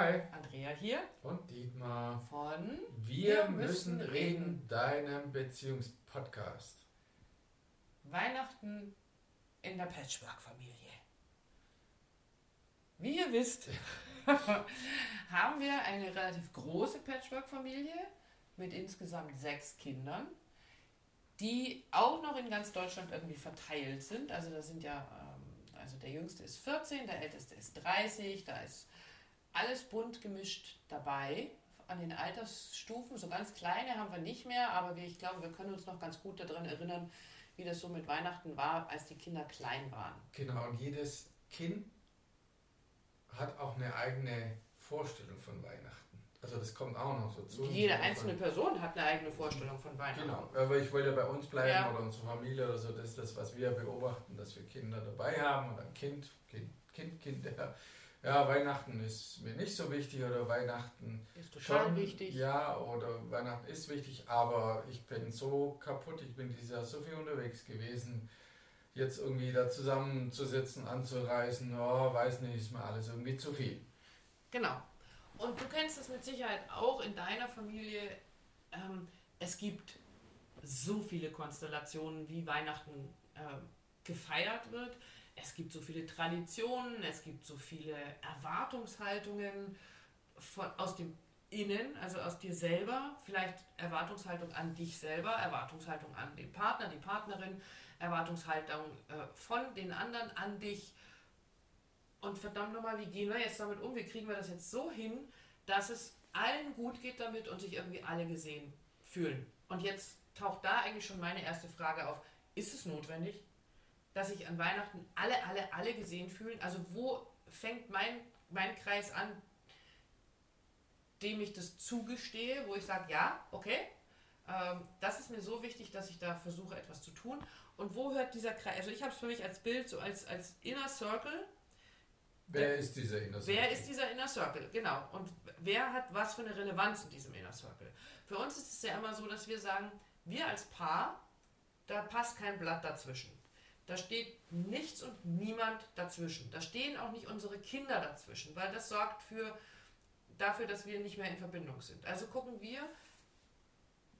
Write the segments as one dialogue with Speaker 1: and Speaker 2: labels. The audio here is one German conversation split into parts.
Speaker 1: Hi.
Speaker 2: Andrea hier.
Speaker 1: Und Dietmar.
Speaker 2: Von
Speaker 1: Wir, müssen, reden, deinem Beziehungspodcast.
Speaker 2: Weihnachten in der Patchwork-Familie. Wie ihr wisst, haben wir eine relativ große Patchwork-Familie mit insgesamt sechs Kindern, die auch noch in ganz Deutschland irgendwie verteilt sind. Also da sind ja, ähm, also der jüngste ist 14, der älteste ist 30, da ist alles bunt gemischt dabei an den Altersstufen. So ganz kleine haben wir nicht mehr, aber wir, ich glaube, wir können uns noch ganz gut daran erinnern, wie das so mit Weihnachten war, als die Kinder klein waren.
Speaker 1: Genau, und jedes Kind hat auch eine eigene Vorstellung von Weihnachten. Also das kommt auch noch so zu.
Speaker 2: Jede einzelne Person hat eine eigene Vorstellung von Weihnachten.
Speaker 1: Genau, aber ich wollte ja bei uns bleiben
Speaker 2: Ja.
Speaker 1: oder unsere Familie oder so, das ist das, was wir beobachten, dass wir Kinder dabei haben oder ein Kind, Kind, Kind, Kind, ja. Ja, Weihnachten ist mir nicht so wichtig oder Weihnachten
Speaker 2: Ist total
Speaker 1: schon,
Speaker 2: wichtig.
Speaker 1: Ja, oder Weihnachten ist wichtig, aber ich bin so kaputt, ich bin dieses Jahr so viel unterwegs gewesen. Jetzt irgendwie da zusammenzusitzen, anzureisen, oh, weiß nicht, ist mir alles irgendwie zu viel.
Speaker 2: Genau. Und du kennst es mit Sicherheit auch in deiner Familie. Ähm, es gibt so viele Konstellationen, wie Weihnachten ähm, gefeiert wird. Es gibt so viele Traditionen, es gibt so viele Erwartungshaltungen von, aus dem Innen, also aus dir selber. Vielleicht Erwartungshaltung an dich selber, Erwartungshaltung an den Partner, die Partnerin, Erwartungshaltung äh, von den anderen an dich. Und verdammt nochmal, wie gehen wir jetzt damit um? Wie kriegen wir das jetzt so hin, dass es allen gut geht damit und sich irgendwie alle gesehen fühlen? Und jetzt taucht da eigentlich schon meine erste Frage auf. Ist es notwendig, dass sich an Weihnachten alle, alle, alle gesehen fühlen? Also wo fängt mein, mein Kreis an, dem ich das zugestehe, wo ich sage, ja, okay, ähm, das ist mir so wichtig, dass ich da versuche, etwas zu tun. Und wo hört dieser Kreis? Also ich habe es für mich als Bild, so als, als Inner Circle.
Speaker 1: Wer ist dieser Inner
Speaker 2: Wer
Speaker 1: Circle?
Speaker 2: ist dieser Inner Circle? Genau. Und wer hat was für eine Relevanz in diesem Inner Circle? Für uns ist es ja immer so, dass wir sagen, wir als Paar, da passt kein Blatt dazwischen. Da steht nichts und niemand dazwischen. Da stehen auch nicht unsere Kinder dazwischen, weil das sorgt für, dafür, dass wir nicht mehr in Verbindung sind. Also gucken wir,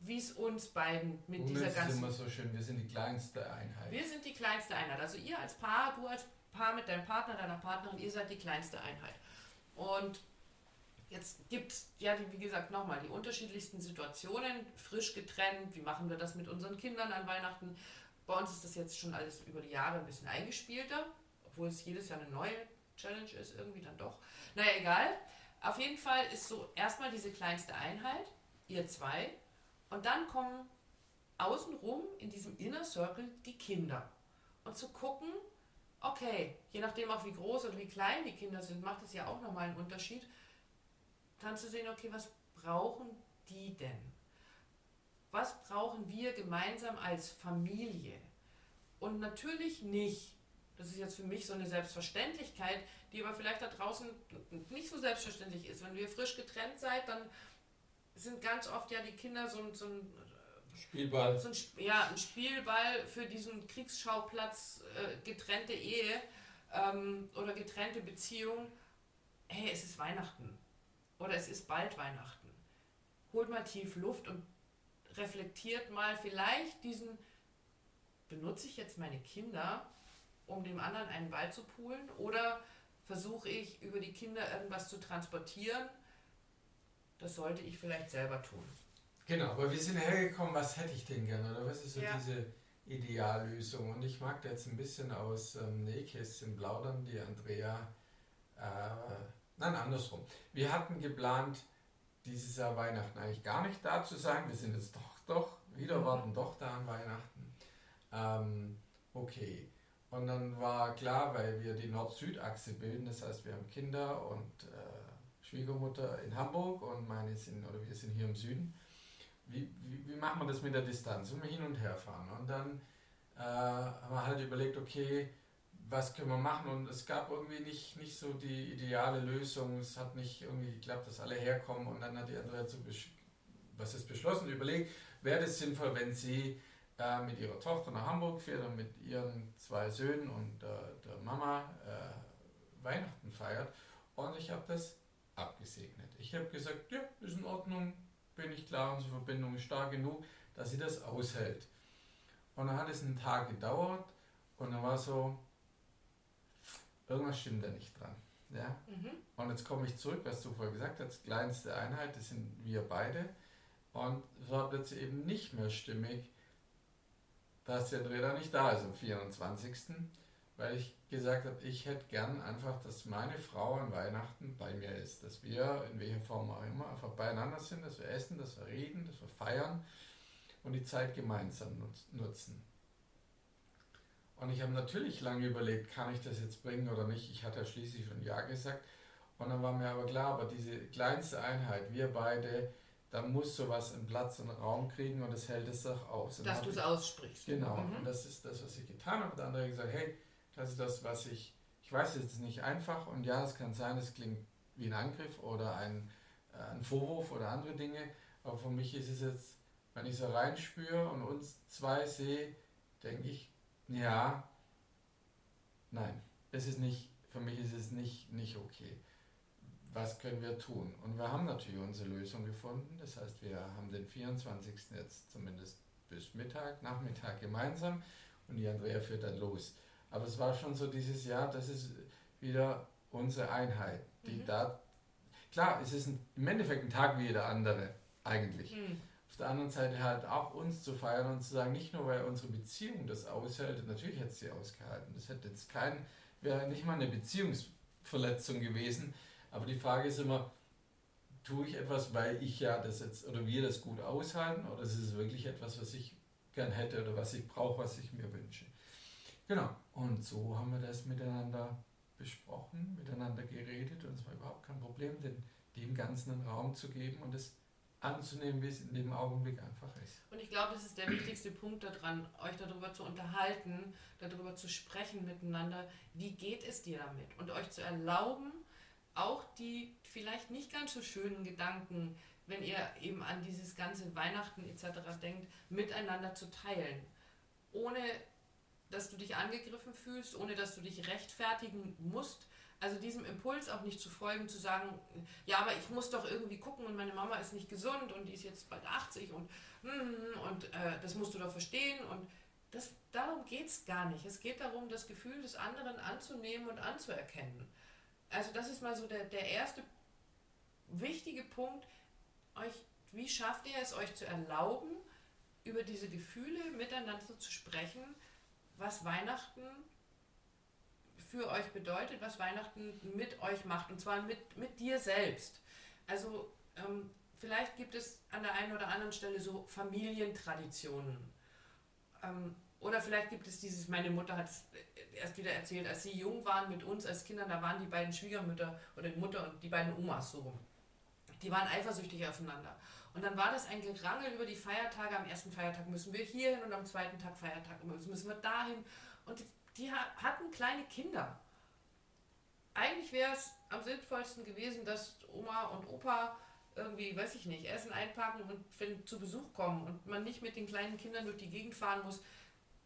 Speaker 2: wie es uns beiden mit
Speaker 1: Und
Speaker 2: dieser
Speaker 1: es ist
Speaker 2: ganzen
Speaker 1: immer so schön, wir sind die kleinste Einheit.
Speaker 2: wir sind die kleinste Einheit. Also ihr als Paar, du als Paar mit deinem Partner, deiner Partnerin, ihr seid die kleinste Einheit. Und jetzt gibt es, ja, wie gesagt, nochmal die unterschiedlichsten Situationen, frisch getrennt, wie machen wir das mit unseren Kindern an Weihnachten. Bei uns ist das jetzt schon alles über die Jahre ein bisschen eingespielter, obwohl es jedes Jahr eine neue Challenge ist, irgendwie dann doch. Naja, egal. Auf jeden Fall ist so erstmal diese kleinste Einheit, ihr zwei, und dann kommen außenrum in diesem Inner Circle die Kinder. Und zu gucken, okay, je nachdem auch wie groß oder wie klein die Kinder sind, macht es ja auch nochmal einen Unterschied, dann zu sehen, okay, was brauchen die denn? Was brauchen wir gemeinsam als Familie? Und natürlich nicht, das ist jetzt für mich so eine Selbstverständlichkeit, die aber vielleicht da draußen nicht so selbstverständlich ist. Wenn ihr frisch getrennt seid, dann sind ganz oft ja die Kinder so, ein- so ein
Speaker 1: Spielball.
Speaker 2: so ein, ja, ein Spielball für diesen Kriegsschauplatz äh, getrennte Ehe ähm, oder getrennte Beziehung. Hey, es ist Weihnachten. Oder es ist bald Weihnachten. Holt mal tief Luft und reflektiert mal vielleicht diesen, benutze ich jetzt meine Kinder, um dem anderen einen Ball zu pulen? Oder versuche ich über die Kinder irgendwas zu transportieren? Das sollte ich vielleicht selber tun.
Speaker 1: Genau, aber wir sind hergekommen, was hätte ich denn gerne? Oder was ist so
Speaker 2: Ja.
Speaker 1: diese Ideallösung? Und ich mag da jetzt ein bisschen aus ähm, Nähkästchen plaudern, die Andrea. Äh, nein, andersrum. Wir hatten geplant, dieses Jahr Weihnachten eigentlich gar nicht da zu sein. Wir sind jetzt doch, doch, wieder
Speaker 2: Mhm.
Speaker 1: warten doch da an Weihnachten. Ähm, okay. Und dann war klar, weil wir die Nord-Süd-Achse bilden, das heißt, wir haben Kinder und äh, Schwiegermutter in Hamburg und meine sind, oder wir sind hier im Süden. Wie, wie, wie macht man das mit der Distanz? Wenn wir hin und her fahren. Und dann äh, haben wir halt überlegt, okay, was können wir machen? Und es gab irgendwie nicht, nicht so die ideale Lösung. Es hat nicht irgendwie geklappt, dass alle herkommen. Und dann hat die so besch was ist beschlossen, überlegt, wäre das sinnvoll, wenn sie äh, mit ihrer Tochter nach Hamburg fährt und mit ihren zwei Söhnen und äh, der Mama äh, Weihnachten feiert. Und ich habe das abgesegnet. Ich habe gesagt, ja, ist in Ordnung, bin ich klar, unsere Verbindung ist stark genug, dass sie das aushält. Und dann hat es einen Tag gedauert und dann war so, irgendwas stimmt da nicht dran. Ja? Mhm. Und jetzt komme ich zurück, was du vorher gesagt hast, kleinste Einheit, das sind wir beide. Und es war plötzlich eben nicht mehr stimmig, dass der Dreh nicht da ist am 24. Weil ich gesagt habe, ich hätte gern einfach, dass meine Frau an Weihnachten bei mir ist. Dass wir, in welcher Form auch immer, einfach beieinander sind, dass wir essen, dass wir reden, dass wir feiern und die Zeit gemeinsam nutzen. Und ich habe natürlich lange überlegt, kann ich das jetzt bringen oder nicht. Ich hatte ja schließlich schon Ja gesagt. Und dann war mir aber klar, aber diese kleinste Einheit, wir beide, da muss sowas einen Platz und Raum kriegen und das hält es auch aus. Und
Speaker 2: Dass du es aussprichst.
Speaker 1: Genau, mhm. und das ist das, was ich getan habe. Und der andere hat gesagt, hey, das ist das, was ich, ich weiß, es ist nicht einfach und ja, es kann sein, es klingt wie ein Angriff oder ein, äh, ein Vorwurf oder andere Dinge, aber für mich ist es jetzt, wenn ich so reinspüre und uns zwei sehe, denke ich, ja, nein, es ist nicht, für mich ist es nicht, nicht okay. Was können wir tun? Und wir haben natürlich unsere Lösung gefunden. Das heißt, wir haben den 24. jetzt zumindest bis Mittag, Nachmittag gemeinsam und die Andrea führt dann los. Aber es war schon so dieses Jahr, das ist wieder unsere Einheit, die mhm. da. Klar, es ist ein, im Endeffekt ein Tag wie jeder andere, eigentlich. Mhm auf der anderen Seite halt auch uns zu feiern und zu sagen, nicht nur weil unsere Beziehung das aushält, natürlich hätte sie ausgehalten. Das hätte jetzt kein, wäre nicht mal eine Beziehungsverletzung gewesen. Aber die Frage ist immer, tue ich etwas, weil ich ja das jetzt oder wir das gut aushalten oder ist es wirklich etwas, was ich gern hätte oder was ich brauche, was ich mir wünsche. Genau. Und so haben wir das miteinander besprochen, miteinander geredet und es war überhaupt kein Problem, den, dem Ganzen einen Raum zu geben und es anzunehmen, wie es in dem Augenblick einfach ist.
Speaker 2: Und ich glaube, das ist der wichtigste Punkt daran, euch darüber zu unterhalten, darüber zu sprechen miteinander, wie geht es dir damit und euch zu erlauben, auch die vielleicht nicht ganz so schönen Gedanken, wenn ihr eben an dieses ganze Weihnachten etc. denkt, miteinander zu teilen. Ohne dass du dich angegriffen fühlst, ohne dass du dich rechtfertigen musst, also diesem Impuls auch nicht zu folgen, zu sagen, ja, aber ich muss doch irgendwie gucken und meine Mama ist nicht gesund und die ist jetzt bald 80 und, hm, und äh, das musst du doch verstehen und das, darum geht es gar nicht. Es geht darum, das Gefühl des anderen anzunehmen und anzuerkennen. Also das ist mal so der, der erste wichtige Punkt, euch, wie schafft ihr es, euch zu erlauben, über diese Gefühle miteinander zu sprechen, was Weihnachten für euch bedeutet, was Weihnachten mit euch macht und zwar mit, mit dir selbst. Also ähm, vielleicht gibt es an der einen oder anderen Stelle so Familientraditionen. Ähm, oder vielleicht gibt es dieses, meine Mutter hat es erst wieder erzählt, als sie jung waren mit uns als Kindern, da waren die beiden Schwiegermütter oder die Mutter und die beiden Omas so rum. Die waren eifersüchtig aufeinander. Und dann war das ein Gerangel über die Feiertage. Am ersten Feiertag müssen wir hier hin und am zweiten Tag Feiertag müssen wir dahin. Und die hatten kleine Kinder. Eigentlich wäre es am sinnvollsten gewesen, dass Oma und Opa irgendwie, weiß ich nicht, Essen einpacken und wenn zu Besuch kommen und man nicht mit den kleinen Kindern durch die Gegend fahren muss.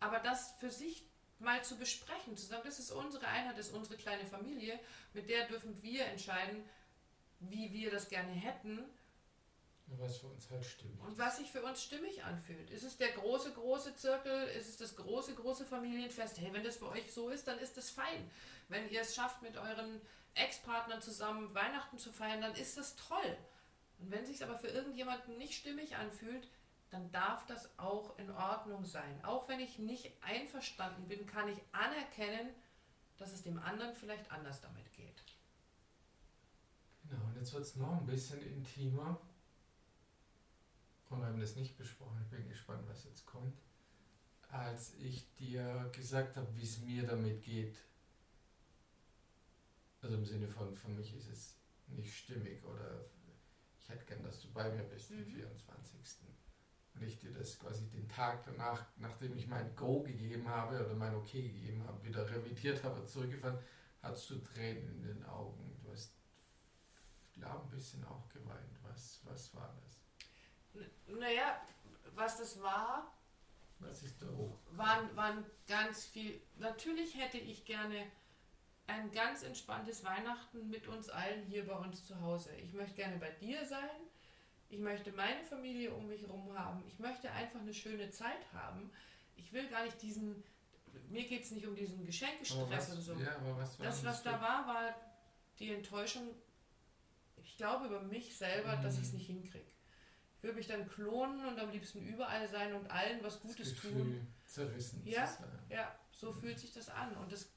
Speaker 2: Aber das für sich mal zu besprechen, zu sagen, das ist unsere Einheit, das ist unsere kleine Familie, mit der dürfen wir entscheiden, wie wir das gerne hätten
Speaker 1: was für uns halt stimmt.
Speaker 2: Und was sich für uns stimmig anfühlt. Ist es der große, große Zirkel? Ist es das große, große Familienfest? Hey, wenn das für euch so ist, dann ist das fein. Wenn ihr es schafft, mit euren Ex-Partnern zusammen Weihnachten zu feiern, dann ist das toll. Und wenn es sich aber für irgendjemanden nicht stimmig anfühlt, dann darf das auch in Ordnung sein. Auch wenn ich nicht einverstanden bin, kann ich anerkennen, dass es dem anderen vielleicht anders damit geht.
Speaker 1: Genau, und jetzt wird es noch ein bisschen intimer. Und wir haben das nicht besprochen, ich bin gespannt, was jetzt kommt. Als ich dir gesagt habe, wie es mir damit geht, also im Sinne von, für mich ist es nicht stimmig oder ich hätte gern, dass du bei mir bist, mhm. 24. Und ich dir das quasi den Tag danach, nachdem ich mein Go gegeben habe oder mein Okay gegeben habe, wieder revidiert habe, zurückgefahren, hattest du Tränen in den Augen. Du hast, glaube ein bisschen auch geweint. Was, was war das?
Speaker 2: Naja, was das war,
Speaker 1: was ist da hoch?
Speaker 2: Waren, waren ganz viel. Natürlich hätte ich gerne ein ganz entspanntes Weihnachten mit uns allen hier bei uns zu Hause. Ich möchte gerne bei dir sein. Ich möchte meine Familie um mich herum haben. Ich möchte einfach eine schöne Zeit haben. Ich will gar nicht diesen, mir geht es nicht um diesen Geschenkestress oder so.
Speaker 1: Ja, aber was war
Speaker 2: das, was da war, war die Enttäuschung, ich glaube über mich selber, mhm. dass ich es nicht hinkriege. Ich würde mich dann klonen und am liebsten überall sein und allen was Gutes tun.
Speaker 1: Zerrissen.
Speaker 2: Ja, ja, so mhm. fühlt sich das an. Und das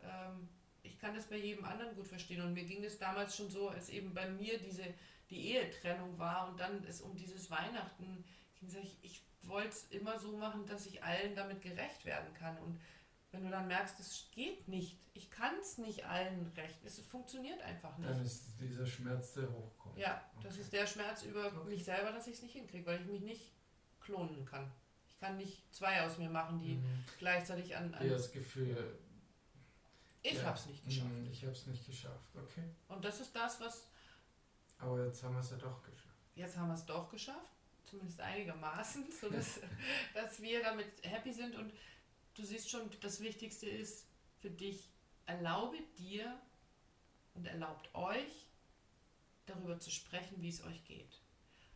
Speaker 2: ähm, ich kann das bei jedem anderen gut verstehen. Und mir ging es damals schon so, als eben bei mir diese die Ehetrennung war und dann es um dieses Weihnachten ging. Ich, ich wollte es immer so machen, dass ich allen damit gerecht werden kann. Und wenn du dann merkst, es geht nicht, ich kann es nicht allen recht, es funktioniert einfach nicht.
Speaker 1: Dann ist dieser Schmerz, der hochkommt.
Speaker 2: Ja, okay. das ist der Schmerz über okay. mich selber, dass ich es nicht hinkriege, weil ich mich nicht klonen kann. Ich kann nicht zwei aus mir machen, die mhm. gleichzeitig an, an
Speaker 1: das Gefühl,
Speaker 2: ich ja. habe es nicht geschafft.
Speaker 1: Hm, ich habe es nicht geschafft, okay.
Speaker 2: Und das ist das, was.
Speaker 1: Aber jetzt haben wir es ja doch geschafft.
Speaker 2: Jetzt haben wir es doch geschafft, zumindest einigermaßen, sodass dass wir damit happy sind. Und du siehst schon, das Wichtigste ist für dich, erlaube dir und erlaubt euch, darüber zu sprechen, wie es euch geht.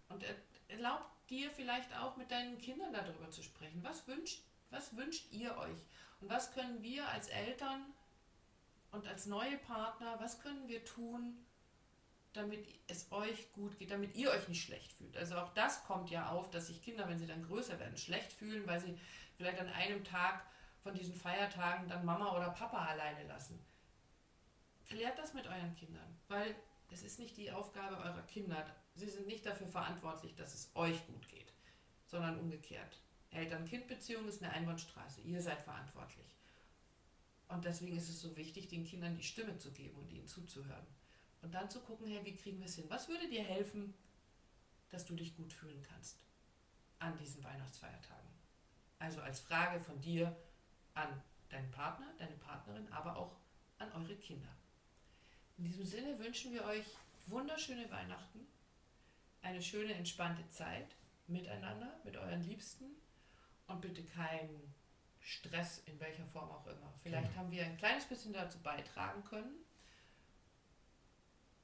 Speaker 2: Und erlaubt dir vielleicht auch mit deinen Kindern darüber zu sprechen. Was wünscht, was wünscht ihr euch? Und was können wir als Eltern und als neue Partner, was können wir tun, damit es euch gut geht, damit ihr euch nicht schlecht fühlt. Also auch das kommt ja auf, dass sich Kinder, wenn sie dann größer werden, schlecht fühlen, weil sie vielleicht an einem Tag von diesen Feiertagen dann Mama oder Papa alleine lassen. Klärt das mit euren Kindern, weil es ist nicht die Aufgabe eurer Kinder. Sie sind nicht dafür verantwortlich, dass es euch gut geht, sondern umgekehrt. Eltern-Kind-Beziehung ist eine Einbahnstraße. Ihr seid verantwortlich. Und deswegen ist es so wichtig, den Kindern die Stimme zu geben und ihnen zuzuhören. Und dann zu gucken, hey, wie kriegen wir es hin? Was würde dir helfen, dass du dich gut fühlen kannst an diesen Weihnachtsfeiertagen? Also als Frage von dir an deinen Partner, deine Partnerin, aber auch an eure Kinder. In diesem Sinne wünschen wir euch wunderschöne Weihnachten, eine schöne, entspannte Zeit miteinander, mit euren Liebsten und bitte keinen Stress in welcher Form auch immer. Vielleicht genau. haben wir ein kleines bisschen dazu beitragen können.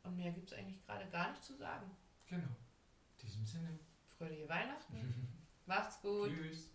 Speaker 2: Und mehr gibt es eigentlich gerade gar nicht zu sagen.
Speaker 1: Genau. In diesem Sinne.
Speaker 2: Fröhliche Weihnachten. Macht's gut.
Speaker 1: Tschüss.